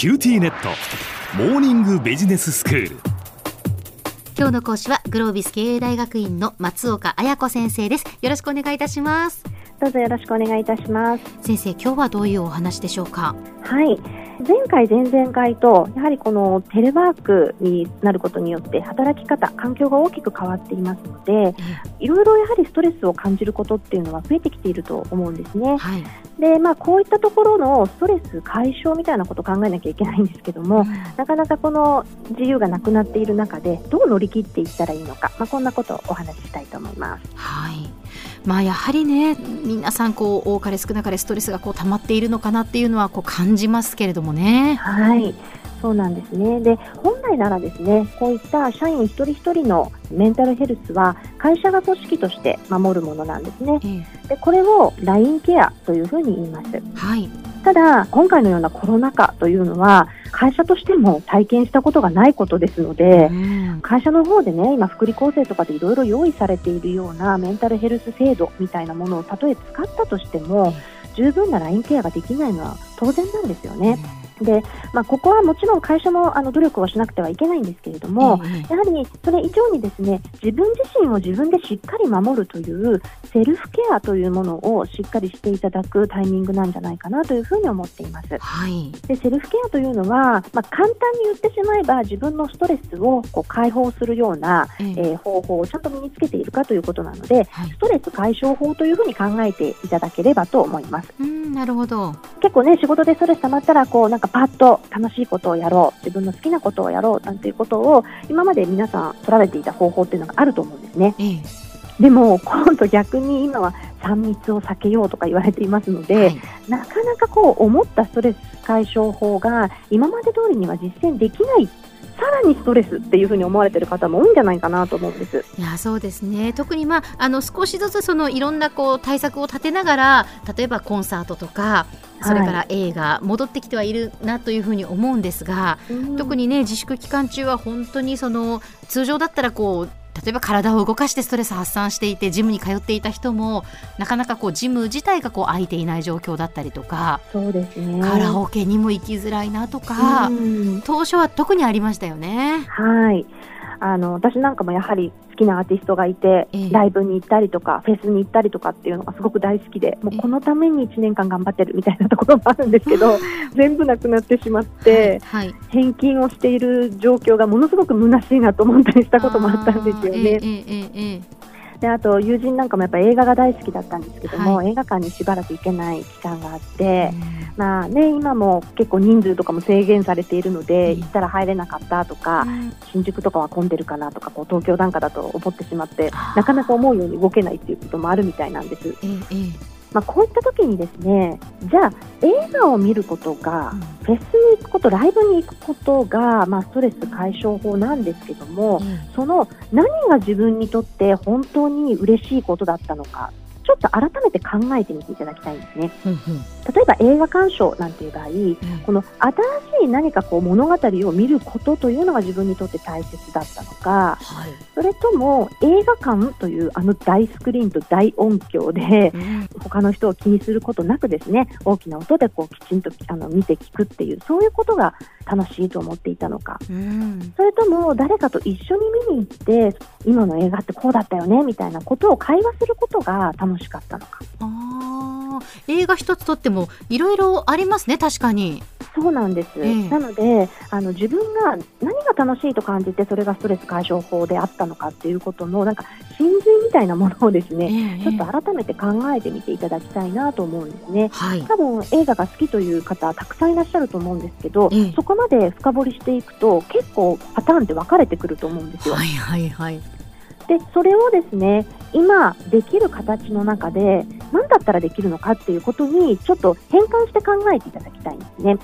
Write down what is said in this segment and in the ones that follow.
QTnet。モーニングビジネススクール。今日の講師はグロービス経営大学院の松岡彩子先生です。よろしくお願いいたします。どうぞよろしくお願いいたします。先生今日はどういうお話でしょうか？はい前回前々回とやはりこのテレワークになることによって働き方環境が大きく変わっていますのでいろいろやはりストレスを感じることっていうのは増えてきていると思うんですね、はい、でまあ、こういったところのストレス解消みたいなことを考えなきゃいけないんですけども、うん、なかなかこの自由がなくなっている中でどう乗り切っていったらいいのか、まあ、こんなことをお話ししたいと思います。はいまあ、やはりね皆さんこう多かれ少なかれストレスがこう溜まっているのかなっていうのはこう感じますけれどもね。はいそうなんですね。で、本来ならですね、こういった社員一人一人のメンタルヘルスは会社が組織として守るものなんですね。で、これをラインケアというふうに言います。はい。ただ、今回のようなコロナ禍というのは、会社としても体験したことがないことですので、会社の方でね、今、福利厚生とかでいろいろ用意されているようなメンタルヘルス制度みたいなものをたとえ使ったとしても、十分なラインケアができないのは当然なんですよね。でまあ、ここはもちろん会社もあの努力をしなくてはいけないんですけれども、やはりそれ以上にですね自分自身を自分でしっかり守るというセルフケアというものをしっかりしていただくタイミングなんじゃないかなというふうに思っています。はい、でセルフケアというのは、まあ、簡単に言ってしまえば自分のストレスをこう解放するような、えー、方法をちゃんと身につけているかということなので、はい、ストレス解消法というふうに考えていただければと思います。うんなるほど。結構ね仕事でストレス溜まったらこうなんかパッと楽しいことをやろう自分の好きなことをやろうなんていうことを今まで皆さん取られていた方法っていうのがあると思うんですね。ええ、でも今度逆に今は3密を避けようとか言われていますので、はい、なかなかこう思ったストレス解消法が今まで通りには実践できないさらにストレスっていうふうに思われてる方も多いんじゃないかなと思うんです。いやそうですね。特に、まあ、あの少しずつそのいろんなこう対策を立てながら例えばコンサートとかそれから映画、はい、戻ってきてはいるなというふうに思うんですが、特にね自粛期間中は本当にその通常だったらこう例えば体を動かしてストレス発散していてジムに通っていた人もなかなかこうジム自体がこう空いていない状況だったりとかそうです、ね、カラオケにも行きづらいなとか当初は特にありましたよね。はい。あの私なんかもやはり好きなアーティストがいて、えー、ライブに行ったりとかフェスに行ったりとかっていうのがすごく大好きでもうこのために1年間頑張ってるみたいなところもあるんですけど 全部なくなってしまって、はいはい、返金をしている状況がものすごく虚しいなと思ったりしたこともあったんですよね。であと友人なんかもやっぱ映画が大好きだったんですけども、はい、映画館にしばらく行けない期間があって、まあね、今も結構人数とかも制限されているので、行ったら入れなかったとか、新宿とかは混んでるかなとかこう東京なんかだと思ってしまってなかなか思うように動けないっていうこともあるみたいなんです。まあ、こういった時にですねじゃあ映画を見ることが、フェスに行くことライブに行くことが、まあ、ストレス解消法なんですけども、うん、その何が自分にとって本当に嬉しいことだったのかちょっと改めて考えてみていただきたいんですね。うんうん、例えば映画鑑賞なんていう場合、うん、この新しい何かこう物語を見ることというのが自分にとって大切だったのか、はい、それとも映画館というあの大スクリーンと大音響で、うん、他の人を気にすることなくですね大きな音でこうきちんとあの見て聞くっていうそういうことが楽しいと思っていたのか、うん、それとも誰かと一緒に見に行って今の映画ってこうだったよねみたいなことを会話することが楽しかったのか。あ映画一つとってもいろいろありますね確かに。そうなんです、えー、なのであの自分が何が楽しいと感じてそれがストレス解消法であったのかっていうことのなんか真髄みたいなものをですね、えー、ちょっと改めて考えてみていただきたいなと思うんですね、はい、多分映画が好きという方たくさんいらっしゃると思うんですけど、えー、そこまで深掘りしていくと結構パターンって分かれてくると思うんですよ。はいはいはい。でそれをですね今できる形の中で何だったらできるのかっていうことにちょっと変換して考えていただきたいんですね。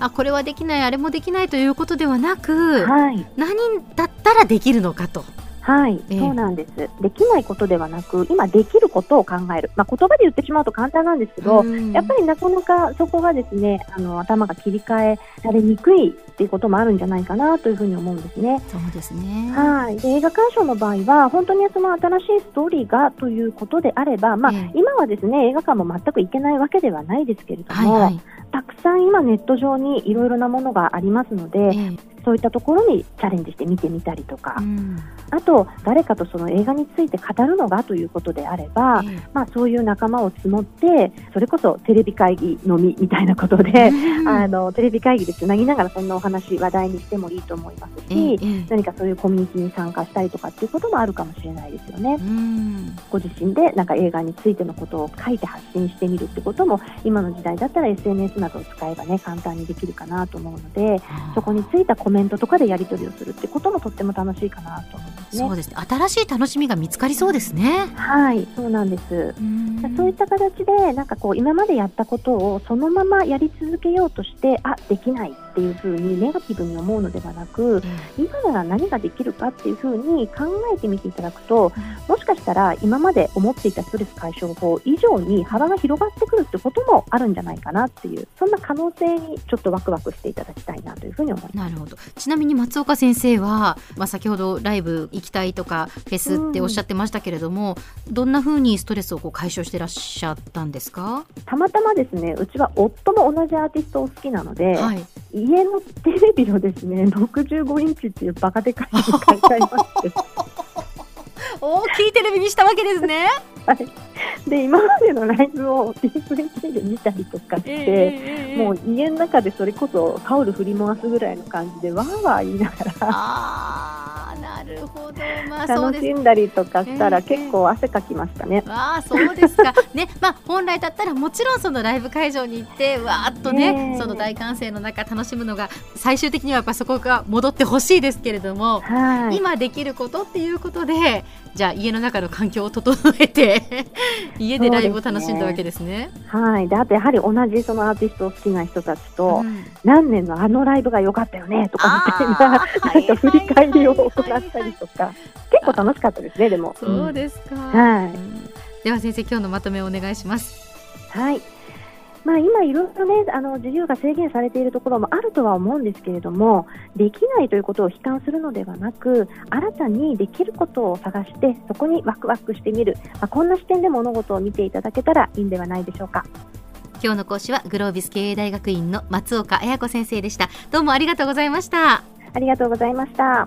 あこれはできないあれもできないということではなく、はい、何だったらできるのかと。はい、えー、そうなんです。できないことではなく、今できることを考える。まあ、言葉で言ってしまうと簡単なんですけど、やっぱりなかなかそこがですね、あの頭が切り替えられにくいっていうこともあるんじゃないかなというふうに思うんですね。そうですね。はい。で映画鑑賞の場合は、本当にその新しいストーリーがということであれば、まあ、えー、今はですね映画館も全く行けないわけではないですけれども、はいはい、たくさん今ネット上にいろいろなものがありますので、えーそういったところにチャレンジして見てみたりとか、うん、あと誰かとその映画について語るのがということであれば、えまあ、そういう仲間を募ってそれこそテレビ会議のみみたいなことで、うん、あのテレビ会議でつなぎながらそんなお話話題にしてもいいと思いますし、え、何かそういうコミュニティに参加したりとかっていうこともあるかもしれないですよね。うん、ご自身でなんか映画についてのことを書いて発信してみるってことも今の時代だったら SNS などを使えばね簡単にできるかなと思うのでそこについたコメントとかでやり取りをするってこともとっても楽しいかなと思いますね。そうですね。新しい楽しみが見つかりそうですね。はい、そうなんです。そういった形でなんかこう今までやったことをそのままやり続けようとしてあできないっていうふうにネガティブに思うのではなく、今なら何ができるかっていうふうに考えてみていただくと、もしかしたら今まで思っていたストレス解消法以上に幅が広がってくるってこともあるんじゃないかなっていうそんな可能性にちょっとワクワクしていただきたいなというふうに思います。なるほど。ちなみに松岡先生は、まあ、先ほどライブ行きたいとかフェスっておっしゃってましたけれども、うん、どんなふうにストレスをこう解消してらっしゃったんですか？たまたまですねうちは夫も同じアーティストを好きなので、はい、家のテレビをですね65インチっていうバカでかいの買い替えまして。大きいテレビにしたわけですね。はい、で今までのライブを DVD で見たりとかして、えー、もう家の中でそれこそタオル振り回すぐらいの感じでわーわー言いながら。なるほど、まあ、楽しんだりとかしたら結構汗かきましたね。えー、ああそうですか。ね、まあ本来だったらもちろんそのライブ会場に行ってわーっとね、その大歓声の中楽しむのが最終的にはやっぱそこが戻ってほしいですけれども、はい、今できることっていうことでじゃあ家の中の環境を整えて 家でライブを楽しんだわけですね。すね。はい。であとやはり同じそのアーティストを好きな人たちと、うん、何年のあのライブが良かったよねとかみたいな なんか振り返りを行ったりとか、結構楽しかったですねでも。そうですか。はい。では先生今日のまとめをお願いします。はい。まあ、今、いろいろねあの自由が制限されているところもあるとは思うんですけれどもできないということを悲観するのではなく新たにできることを探してそこにワクワクしてみる、まあ、こんな視点で物事を見ていただけたらいいんではないでしょうか。今日の講師はグロービス経営大学院の松岡彩子先生でしたどうもありがとうございましたありがとうございました